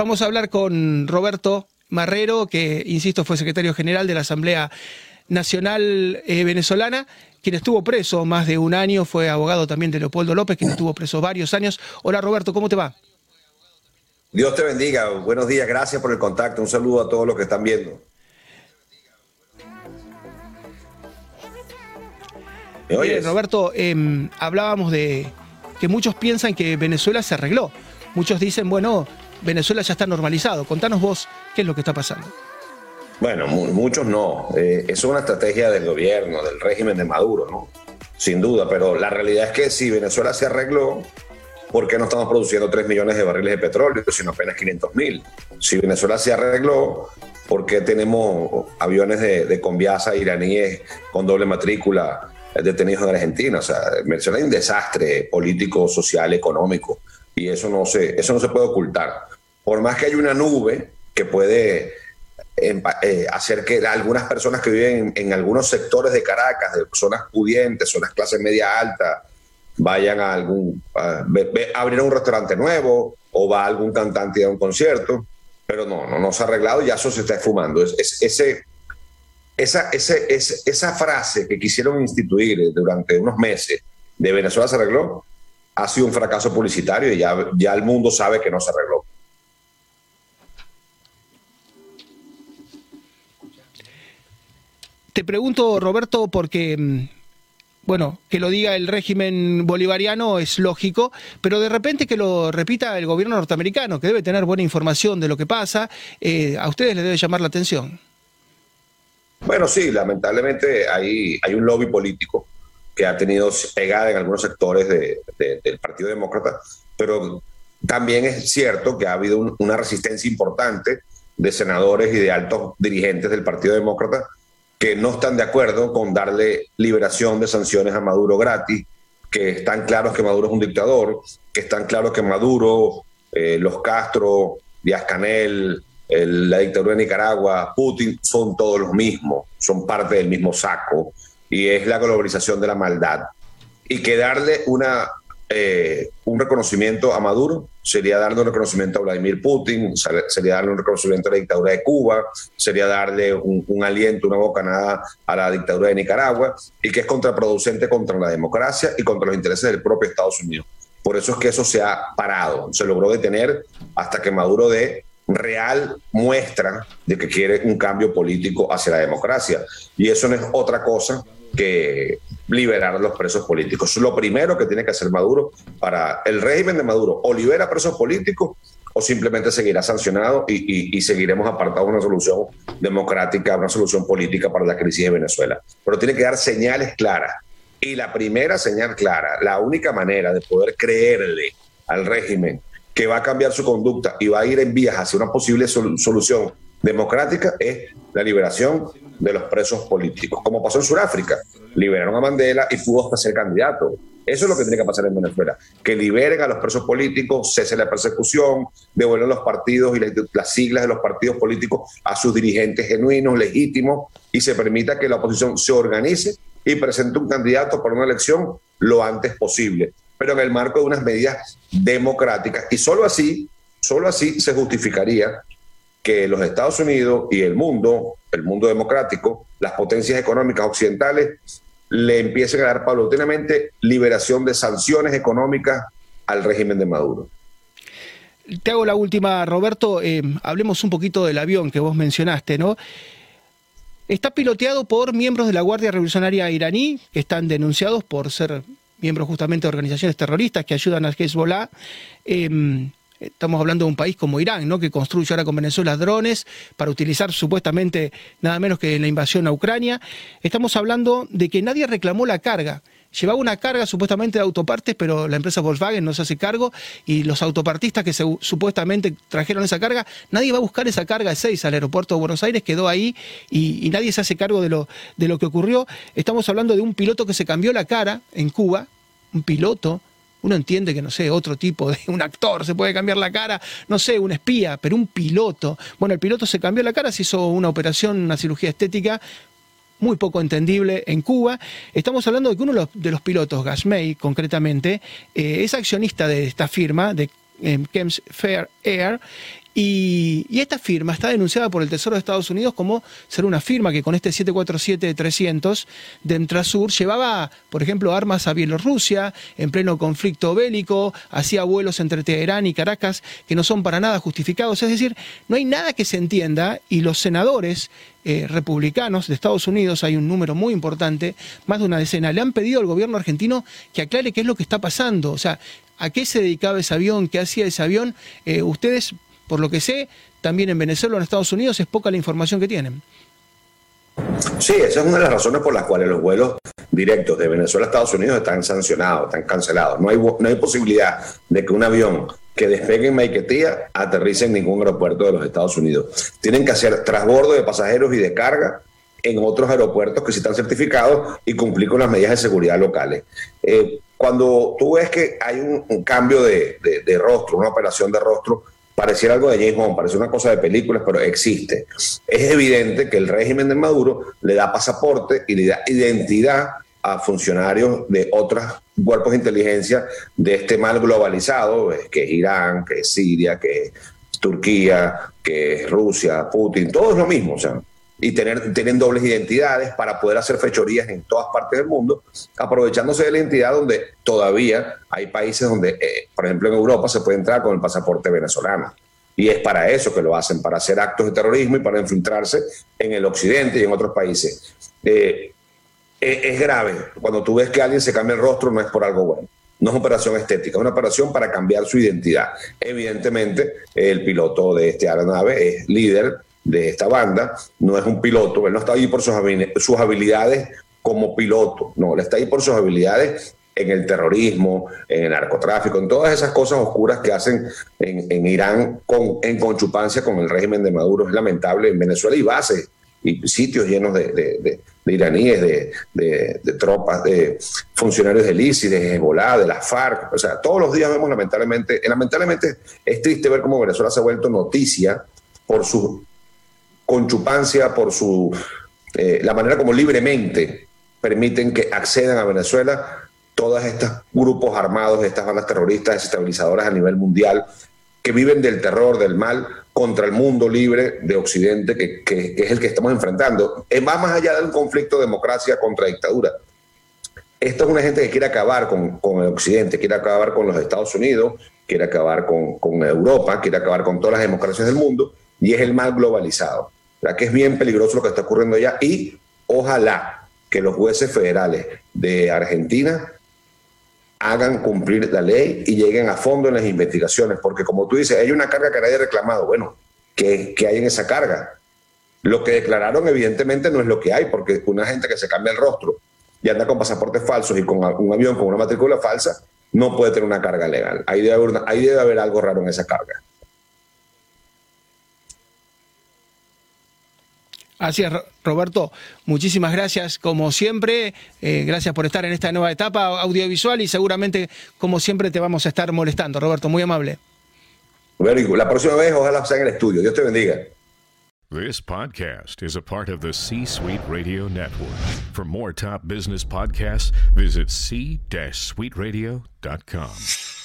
vamos a hablar con Roberto Marrero, que, insisto, fue secretario general de la Asamblea Nacional eh, Venezolana, quien estuvo preso más de un año, fue abogado también de Leopoldo López, quien estuvo preso varios años. Hola Roberto, ¿cómo te va? Dios te bendiga, buenos días, gracias por el contacto, un saludo a todos los que están viendo. Bien, Roberto, em, hablábamos de que muchos piensan que Venezuela se arregló. Muchos dicen, bueno, Venezuela ya está normalizado. Contanos vos qué es lo que está pasando. Bueno, muchos no. Eh, es una estrategia del gobierno, del régimen de Maduro, ¿no? Sin duda, pero la realidad es que si Venezuela se arregló, ¿por qué no estamos produciendo 3 millones de barriles de petróleo, sino apenas 500 mil? Si Venezuela se arregló, ¿por qué tenemos aviones de, de conviasa iraníes con doble matrícula detenidos en Argentina? O sea, Venezuela es un desastre político, social, económico y eso no se, eso no se puede ocultar. Por más que haya una nube que puede eh, hacer que algunas personas que viven en, algunos sectores de Caracas, de zonas pudientes, zonas clase media alta, vayan a algún, a, abrir un restaurante nuevo o va algún cantante a un concierto, pero no, no, se ha arreglado y ya eso se está esfumando. Esa, frase que quisieron instituir durante unos meses de Venezuela se arregló, ha sido un fracaso publicitario y ya el mundo sabe que no se arregló. Te pregunto, Roberto, porque, mm, bueno, que lo diga el régimen bolivariano es lógico, pero de repente que lo repita el gobierno norteamericano, que debe tener buena información de lo que pasa, eh, a ustedes les debe llamar la atención. Bueno, sí, lamentablemente hay, hay un lobby político que ha tenido pegada en algunos sectores del Partido Demócrata, pero también es cierto que ha habido una resistencia importante de senadores y de altos dirigentes del Partido Demócrata que no están de acuerdo con darle liberación de sanciones a Maduro gratis, que están claros que Maduro es un dictador, que están claros que Maduro, eh, los Castro, Díaz Canel, la dictadura de Nicaragua, Putin, son todos los mismos, son parte del mismo saco y es la globalización de la maldad. Y que darle una, eh, un reconocimiento a Maduro sería darle un reconocimiento a Vladimir Putin, sería darle un reconocimiento a la dictadura de Cuba, sería darle un, aliento, una bocanada a la dictadura de Nicaragua, y que es contraproducente contra la democracia y contra los intereses del propio Estados Unidos. Por eso es que eso se ha parado, se logró detener hasta que Maduro dé real muestra de que quiere un cambio político hacia la democracia. Y eso no es otra cosa que liberar a los presos políticos. Es lo primero que tiene que hacer Maduro para el régimen de Maduro. O libera presos políticos o simplemente seguirá sancionado y, seguiremos apartados de una solución democrática, una solución política para la crisis de Venezuela. Pero tiene que dar señales claras. Y la primera señal clara, la única manera de poder creerle al régimen que va a cambiar su conducta y va a ir en vías hacia una posible solución democrática es la liberación de los presos políticos, como pasó en Sudáfrica. Liberaron a Mandela y pudo hasta ser candidato. Eso es lo que tiene que pasar en Venezuela, que liberen a los presos políticos, cese la persecución, devuelvan los partidos y las siglas de los partidos políticos a sus dirigentes genuinos, legítimos, y se permita que la oposición se organice y presente un candidato para una elección lo antes posible, pero en el marco de unas medidas democráticas. Y solo así, solo así se justificaría que los Estados Unidos y el mundo, el mundo democrático, las potencias económicas occidentales, le empiecen a dar paulatinamente liberación de sanciones económicas al régimen de Maduro. Te hago la última, Roberto. Eh, hablemos un poquito del avión que vos mencionaste, ¿no? Está piloteado por miembros de la Guardia Revolucionaria iraní que están denunciados por ser miembros justamente de organizaciones terroristas que ayudan a Hezbollah. Eh, Estamos hablando de un país como Irán, ¿no? que construye ahora con Venezuela drones para utilizar supuestamente nada menos que la invasión a Ucrania. Estamos hablando de que nadie reclamó la carga. Llevaba una carga supuestamente de autopartes, pero la empresa Volkswagen no se hace cargo y los autopartistas que supuestamente trajeron esa carga, nadie va a buscar esa carga de 6 al aeropuerto de Buenos Aires, quedó ahí y, y nadie se hace cargo de lo, de lo que ocurrió. Estamos hablando de un piloto que se cambió la cara en Cuba, un piloto uno entiende que, no sé, otro tipo de un actor se puede cambiar la cara, no sé, un espía, pero un piloto. Bueno, el piloto se cambió la cara, se hizo una operación, una cirugía estética muy poco entendible en Cuba. Estamos hablando de que uno de los pilotos, Gasmey concretamente, eh, es accionista de esta firma, de eh, Kems Fair Air, Y, esta firma está denunciada por el Tesoro de Estados Unidos como ser una firma que con este 747-300 de Entrasur llevaba, por ejemplo, armas a Bielorrusia en pleno conflicto bélico, hacía vuelos entre Teherán y Caracas que no son para nada justificados. Es decir, no hay nada que se entienda y los senadores eh, republicanos de Estados Unidos, hay un número muy importante, más de una decena, le han pedido al gobierno argentino que aclare qué es lo que está pasando. O sea, a qué se dedicaba ese avión, qué hacía ese avión. Eh, ustedes por lo que sé, también en Venezuela o en Estados Unidos es poca la información que tienen. Sí, esa es una de las razones por las cuales los vuelos directos de Venezuela a Estados Unidos están sancionados, están cancelados. No hay, no hay posibilidad de que un avión que despegue en Maiquetía aterrice en ningún aeropuerto de los Estados Unidos. Tienen que hacer trasbordo de pasajeros y de carga en otros aeropuertos que sí están certificados y cumplir con las medidas de seguridad locales. Eh, cuando tú ves que hay un, cambio de, de rostro, una operación de rostro, pareciera algo de James Bond, parece una cosa de películas, pero existe. Es evidente que el régimen de Maduro le da pasaporte y le da identidad a funcionarios de otros cuerpos de inteligencia de este mal globalizado, eh, que es Irán, que es Siria, que es Turquía, que es Rusia, Putin, todo es lo mismo. O sea, y tienen dobles identidades para poder hacer fechorías en todas partes del mundo, aprovechándose de la identidad donde todavía hay países donde, eh, por ejemplo en Europa, se puede entrar con el pasaporte venezolano. Y es para eso que lo hacen, para hacer actos de terrorismo y para infiltrarse en el occidente y en otros países. Eh, eh, es grave. Cuando tú ves que alguien se cambia el rostro, no es por algo bueno. No es operación estética, es una operación para cambiar su identidad. Evidentemente, el piloto de este aeronave es líder de esta banda, no es un piloto, él no está ahí por sus, habilidades como piloto, no, él está ahí por sus habilidades en el terrorismo, en el narcotráfico, en todas esas cosas oscuras que hacen en, Irán con, en conchupancia con el régimen de Maduro. Es lamentable en Venezuela y bases y sitios llenos de, iraníes, de, tropas, de funcionarios del ISIS, de Hezbollah, de la FARC. O sea, todos los días vemos lamentablemente, lamentablemente es triste ver cómo Venezuela se ha vuelto noticia por sus con chupancia por su, eh, la manera como libremente permiten que accedan a Venezuela todos estos grupos armados, estas bandas terroristas desestabilizadoras a nivel mundial, que viven del terror, del mal, contra el mundo libre de Occidente, que, es el que estamos enfrentando. Va más allá de un conflicto de democracia contra dictadura. Esto es una gente que quiere acabar con, con, el Occidente, quiere acabar con los Estados Unidos, quiere acabar con, con Europa, quiere acabar con todas las democracias del mundo, y es el mal globalizado que es bien peligroso lo que está ocurriendo allá y ojalá que los jueces federales de Argentina hagan cumplir la ley y lleguen a fondo en las investigaciones, porque como tú dices, hay una carga que nadie ha reclamado. Bueno, ¿qué, hay en esa carga? Lo que declararon evidentemente no es lo que hay, porque una gente que se cambia el rostro y anda con pasaportes falsos y con un avión con una matrícula falsa, no puede tener una carga legal. Ahí ahí debe haber algo raro en esa carga. Así es, Roberto. Muchísimas gracias, como siempre. Eh, gracias por estar en esta nueva etapa audiovisual y seguramente, como siempre, te vamos a estar molestando. Roberto, muy amable. La próxima vez, ojalá sea en el estudio. Dios te bendiga. This podcast is a part of the C Suite Radio Network. For more top business podcasts, visit c-suiteradio.com.